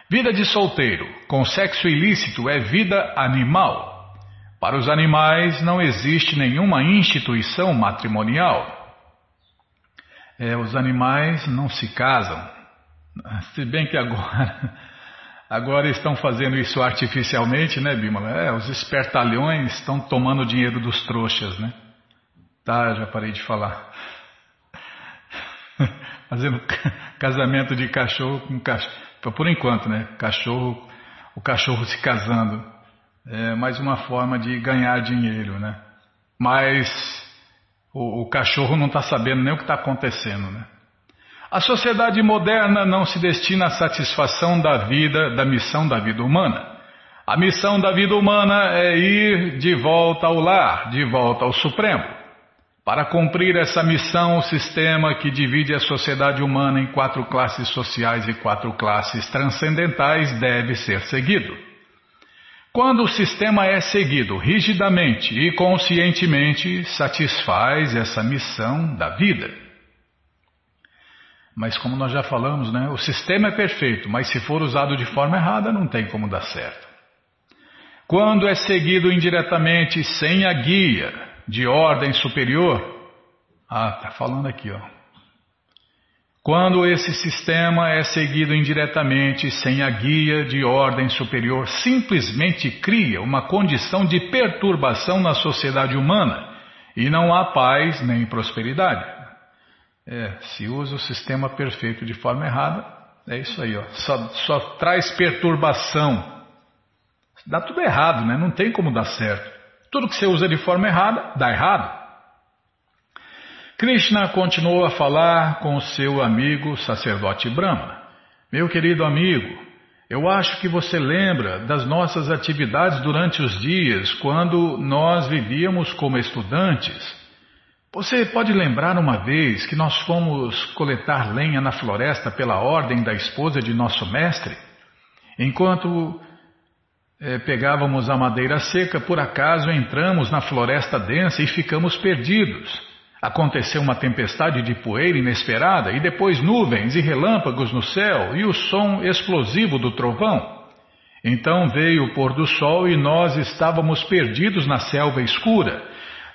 Vida de solteiro, com sexo ilícito, é vida animal. Para os animais não existe nenhuma instituição matrimonial. É, os animais não se casam. Se bem que agora, agora estão fazendo isso artificialmente, né, Bímola? É, os espertalhões estão tomando o dinheiro dos trouxas, né? Tá, já parei de falar. Fazendo casamento de cachorro com cachorro. Por enquanto, né? Cachorro, o cachorro se casando. É mais uma forma de ganhar dinheiro, né? Mas o, o cachorro não está sabendo nem o que está acontecendo, né? A sociedade moderna não se destina à satisfação da vida, da missão da vida humana. A missão da vida humana é ir de volta ao lar, de volta ao Supremo. Para cumprir essa missão, o sistema que divide a sociedade humana em quatro classes sociais e quatro classes transcendentais deve ser seguido. Quando o sistema é seguido rigidamente e conscientemente, satisfaz essa missão da vida. Mas como nós já falamos, né, o sistema é perfeito, mas se for usado de forma errada, não tem como dar certo. Quando é seguido indiretamente, sem a guia, de ordem superior. Ah, está falando aqui, ó. Quando esse sistema é seguido indiretamente, sem a guia de ordem superior, simplesmente cria uma condição de perturbação na sociedade humana e não há paz nem prosperidade. É, se usa o sistema perfeito de forma errada, é isso aí, ó. Só, só traz perturbação. Dá tudo errado, né? Não tem como dar certo. Tudo que você usa de forma errada, dá errado. Krishna continuou a falar com o seu amigo sacerdote Brahma. Meu querido amigo, eu acho que você lembra das nossas atividades durante os dias quando nós vivíamos como estudantes. Você pode lembrar uma vez que nós fomos coletar lenha na floresta pela ordem da esposa de nosso mestre? Enquanto é, pegávamos a madeira seca, por acaso entramos na floresta densa e ficamos perdidos. Aconteceu uma tempestade de poeira inesperada e depois nuvens e relâmpagos no céu e o som explosivo do trovão. Então veio o pôr do sol e nós estávamos perdidos na selva escura.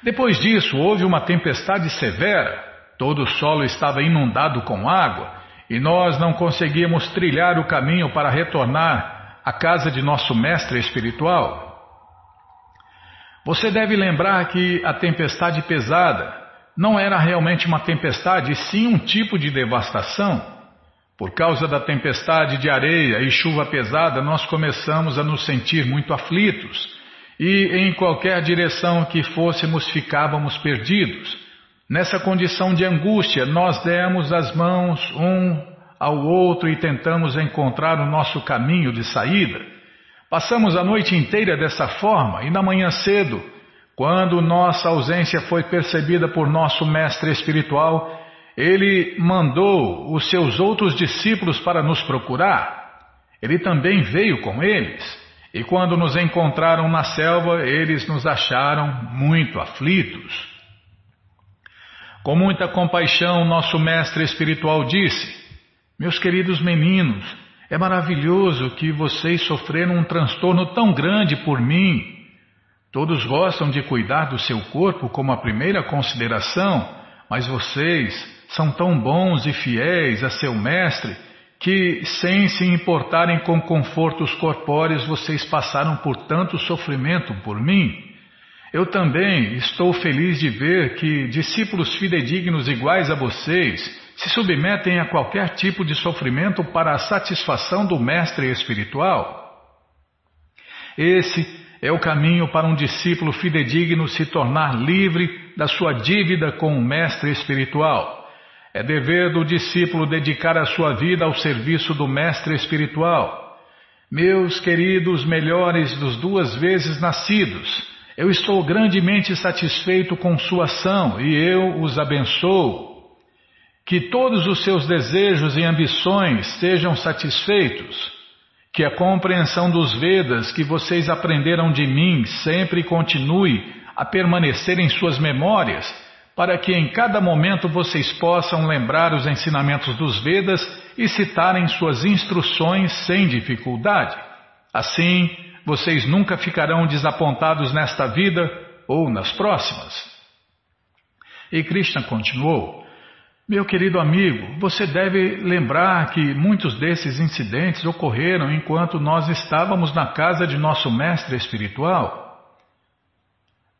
Depois disso houve uma tempestade severa. Todo o solo estava inundado com água e nós não conseguíamos trilhar o caminho para retornar a casa de nosso mestre espiritual. Você deve lembrar que a tempestade pesada não era realmente uma tempestade, sim um tipo de devastação. Por causa da tempestade de areia e chuva pesada, nós começamos a nos sentir muito aflitos e em qualquer direção que fôssemos ficávamos perdidos. Nessa condição de angústia, nós demos as mãos um ao outro e tentamos encontrar o nosso caminho de saída. Passamos a noite inteira dessa forma e na manhã cedo, quando nossa ausência foi percebida por nosso mestre espiritual, ele mandou os seus outros discípulos para nos procurar. Ele também veio com eles, e quando nos encontraram na selva, eles nos acharam muito aflitos. Com muita compaixão, nosso mestre espiritual disse: meus queridos meninos, é maravilhoso que vocês sofreram um transtorno tão grande por mim. Todos gostam de cuidar do seu corpo como a primeira consideração, mas vocês são tão bons e fiéis a seu mestre que, sem se importarem com confortos corpóreos, vocês passaram por tanto sofrimento por mim. Eu também estou feliz de ver que discípulos fidedignos iguais a vocês se submetem a qualquer tipo de sofrimento para a satisfação do mestre espiritual. Esse é o caminho para um discípulo fidedigno se tornar livre da sua dívida com o mestre espiritual. É dever do discípulo dedicar a sua vida ao serviço do mestre espiritual. Meus queridos melhores dos duas vezes nascidos, eu estou grandemente satisfeito com sua ação e eu os abençoo. Que todos os seus desejos e ambições sejam satisfeitos. Que a compreensão dos Vedas que vocês aprenderam de mim sempre continue a permanecer em suas memórias, para que em cada momento vocês possam lembrar os ensinamentos dos Vedas e citarem suas instruções sem dificuldade. Assim, vocês nunca ficarão desapontados nesta vida ou nas próximas. E Krishna continuou. Meu querido amigo, você deve lembrar que muitos desses incidentes ocorreram enquanto nós estávamos na casa de nosso mestre espiritual.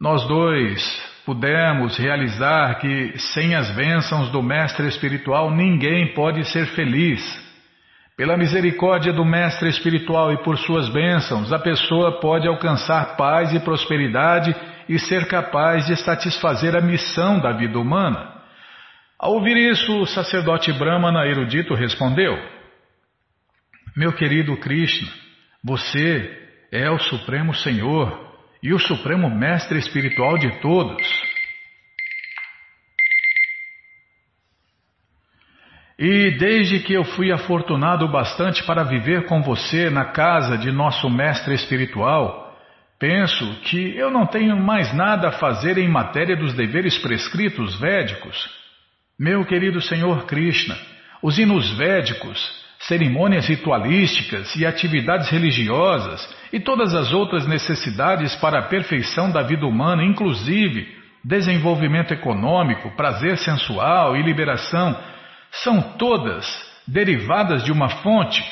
Nós dois pudemos realizar que, sem as bênçãos do mestre espiritual, ninguém pode ser feliz. Pela misericórdia do mestre espiritual e por suas bênçãos, a pessoa pode alcançar paz e prosperidade e ser capaz de satisfazer a missão da vida humana. Ao ouvir isso, o sacerdote Brahmana erudito respondeu: Meu querido Krishna, você é o Supremo Senhor e o Supremo Mestre Espiritual de todos. E desde que eu fui afortunado bastante para viver com você na casa de nosso Mestre Espiritual, penso que eu não tenho mais nada a fazer em matéria dos deveres prescritos védicos. Meu querido Senhor Krishna, os hinos védicos, cerimônias ritualísticas e atividades religiosas e todas as outras necessidades para a perfeição da vida humana, inclusive desenvolvimento econômico, prazer sensual e liberação, são todas derivadas de uma fonte,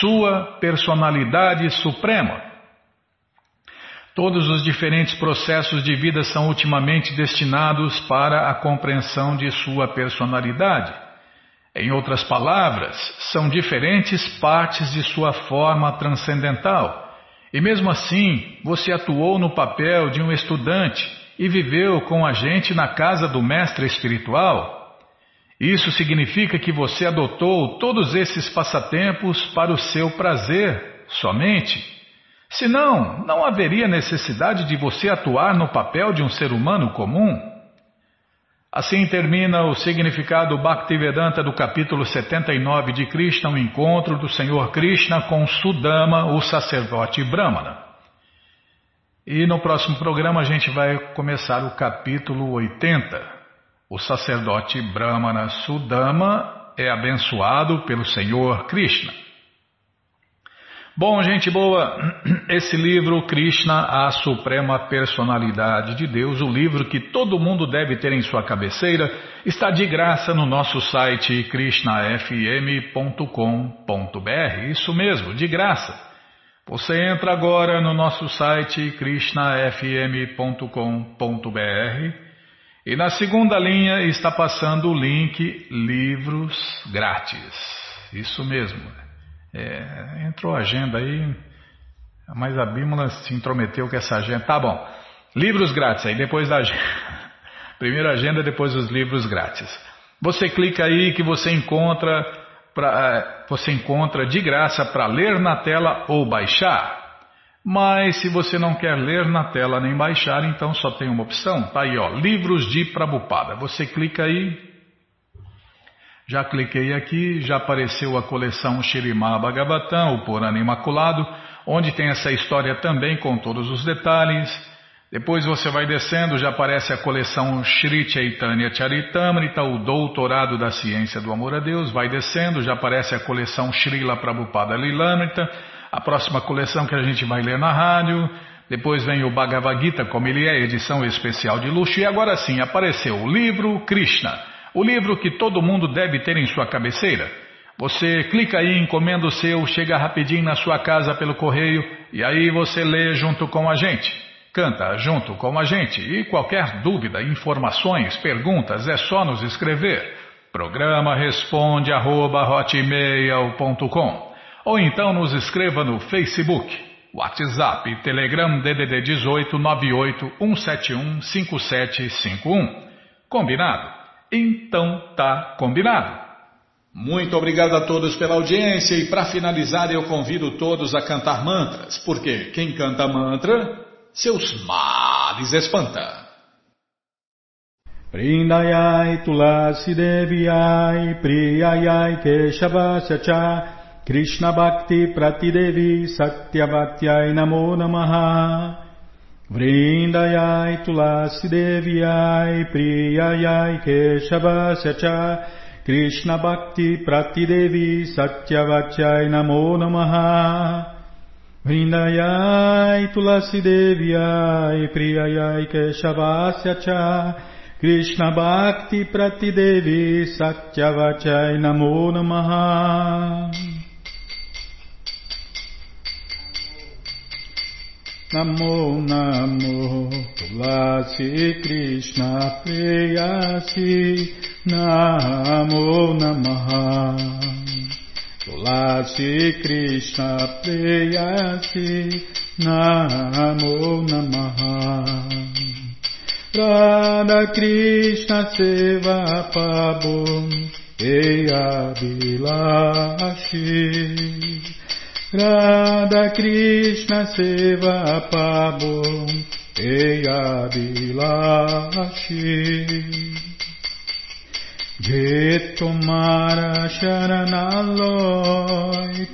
sua personalidade suprema. Todos os diferentes processos de vida são ultimamente destinados para a compreensão de sua personalidade. Em outras palavras, são diferentes partes de sua forma transcendental. E mesmo assim, você atuou no papel de um estudante e viveu com a gente na casa do mestre espiritual. Isso significa que você adotou todos esses passatempos para o seu prazer somente. Senão, não haveria necessidade de você atuar no papel de um ser humano comum. Assim termina o significado Bhaktivedanta do capítulo 79 de Krishna, o encontro do Senhor Krishna com Sudama, o sacerdote Brahmana. E no próximo programa a gente vai começar o capítulo 80. O sacerdote Brahmana Sudama é abençoado pelo Senhor Krishna. Bom, gente boa, esse livro, Krishna, a Suprema Personalidade de Deus, o livro que todo mundo deve ter em sua cabeceira, está de graça no nosso site krishnafm.com.br. Isso mesmo, de graça. Você entra agora no nosso site krishnafm.com.br e na segunda linha está passando o link Livros Grátis. Isso mesmo. É, entrou a agenda aí, mas a Bímola se intrometeu com essa agenda. Tá bom. Livros grátis aí, depois da agenda. Primeira agenda, depois os livros grátis. Você clica aí que você encontra pra, é, você encontra de graça para ler na tela ou baixar. Mas se você não quer ler na tela nem baixar, então só tem uma opção. Tá aí, ó, livros de Prabupada. Você clica aí. Já cliquei aqui, já apareceu a coleção Shirimá Bhagavatam, o Purana Imaculado, onde tem essa história também com todos os detalhes. Depois você vai descendo, já aparece a coleção Sri Chaitanya Charitamrita, o Doutorado da Ciência do Amor a Deus. Vai descendo, já aparece a coleção Srila Prabhupada Lilamrita, a próxima coleção que a gente vai ler na rádio. Depois vem o Bhagavad Gita, como ele é, edição especial de luxo. E agora sim, apareceu o livro Krishna, o livro que todo mundo deve ter em sua cabeceira. Você clica aí, encomenda o seu, chega rapidinho na sua casa pelo correio e aí você lê junto com a gente. Canta junto com a gente e qualquer dúvida, informações, perguntas é só nos escrever. Programa responde arroba, ou então nos escreva no Facebook, WhatsApp, Telegram DDD 18 98 171 5751. Combinado? Então tá combinado. Muito obrigado a todos pela audiência e para finalizar eu convido todos a cantar mantras, porque quem canta mantra seus males espanta. Vrindayai Tulasi Deviai Priyayai Keshavasya Cha Krishna Bhakti Pratidevi Satyavatyai Namo Namaha Vrindayai Tulasi Deviai Priyayai Cha Krishna Bhakti Pratidevi Satyavatyai Namo Namaha. Vrindayai Tulasi Deviai Priyayai Keshavasya Namo Namo Tulasi Krishna Priyasi Namo Namaha. Tulasi Krishna Preyasi Namo Namaha. Radha Krishna Seva Pabum Eya Bilashi Radha Krishna Seva Pabum Eya Bilashi. Je tomara sharanaloy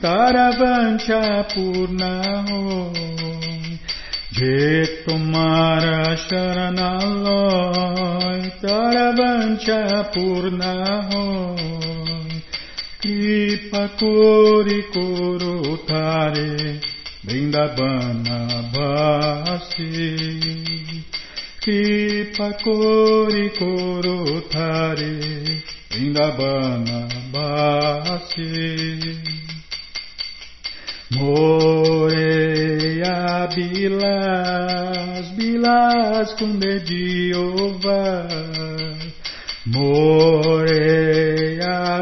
taravancha purnahoy Je tomara sharanaloy taravancha purnahoy Kripa kori kurutare Vrindavana basi. Kripa Kori Koro Tare Vrindavana Basi. Moreia Bilas, Bilas com dedinho Moreia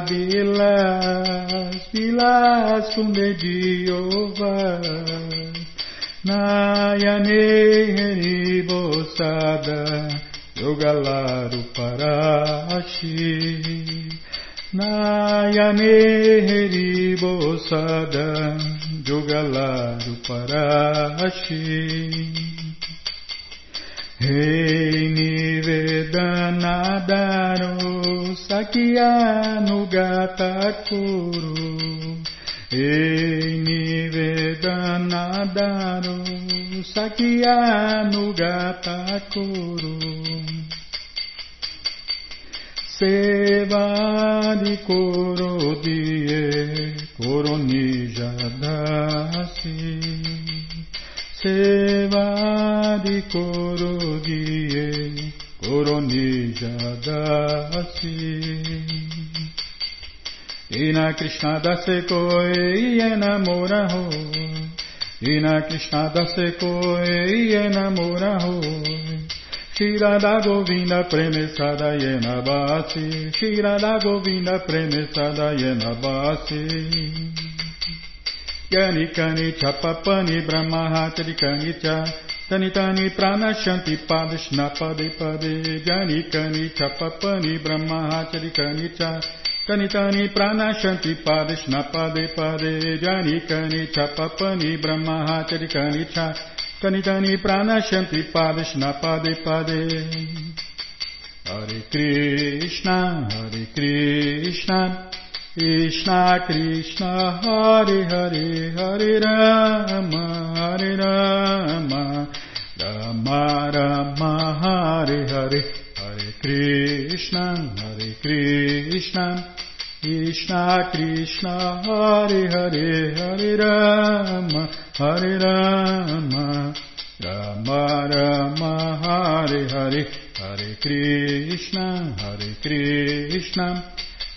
Bilas, Bilas com dedinho Nayane Haribosada Yogalaru Parashi. Nayane Haribosada Yogalaru Parashi Rei Nivedanadaro Sakyanu Kuru. Ei Nivedanadaro Sakyanugatakuru Sevadi Korodie Koronijadasi सेवादि कुरु गिये कुरु निजदासी Ina Krishna dase koi enamora ho Ina Krishna dase koi enamora ho Shira da Govinda premesada yena basi Shira da Govinda premesada yena basi Yani Kani Chapapani Brahmahatari Kani Cha. Tani Tani Pranashanti Padishna Pade Pade Jani Kani Chapapani Brahmahatari Kani Cha. Tani Tani Pranashanti Padishna Pade Pade Jani Kani Chapapani Brahmahatari Kani Cha. Tani Tani Pranashanti Padishna Pade Pade Hare Krishna Hare Krishna Krishna Krishna Hare Hare Hare Rama Hare Rama Rama Rama Hare Hare Hare Krishna Hare Krishna Krishna Krishna Hare Hare Hare Rama Hare Rama Rama Rama Hare Hare Hare Krishna Hare Krishna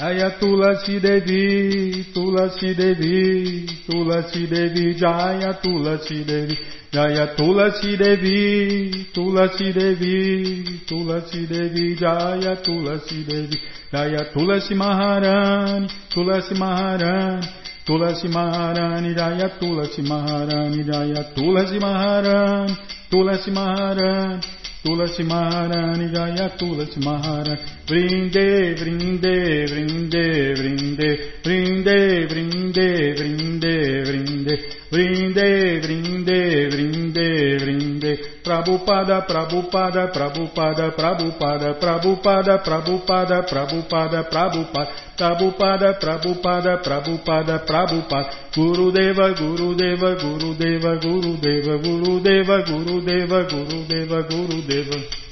Ayatulasi é Devi, Tulasi Devi, Tulasi Devi, Jaya Tulasi Devi, Jaya Tulasi Devi, Tulasi Devi, Tulasi Devi, Jaya Tulasi Devi, Jaya Tulasi Maharani, Tulasi Maharani, Tulasi Maharani, Jaya Tulasi Maharani, Jaya Tulasi Maharani, Tulasi Maharani. Tulasi Maharani, Jaya Tulasi Maharani, Brinde, Brinde, Brinde, Brinde, Brinde, Brinde, Brinde, Brinde, Brinde, brinde, brinde, brinde. Prabhupada, Prabhupada, Prabhupada, Prabhupada, Prabhupada, Prabhupada, Prabhupada, Prabhupada, Prabhupada, Prabhupada, Prabhupada, Prabhupada, Gurudeva, Gurudeva, Gurudeva, Gurudeva, Gurudeva, Gurudeva, Gurudeva, Gurudeva. जय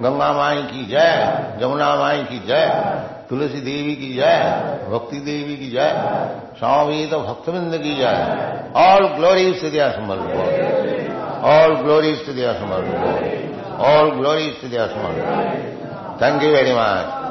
گنگا مائی کی جائے جمنا مائی کی جے، تلسی دیوی کی جائے بھکتی دیوی کی جائے سوامی تو بھکت بند کی جائے آل گلوری ٹو سمر آل گلوری ٹو سمر آل گلوری ٹو سمر تھینک یو ویری مچ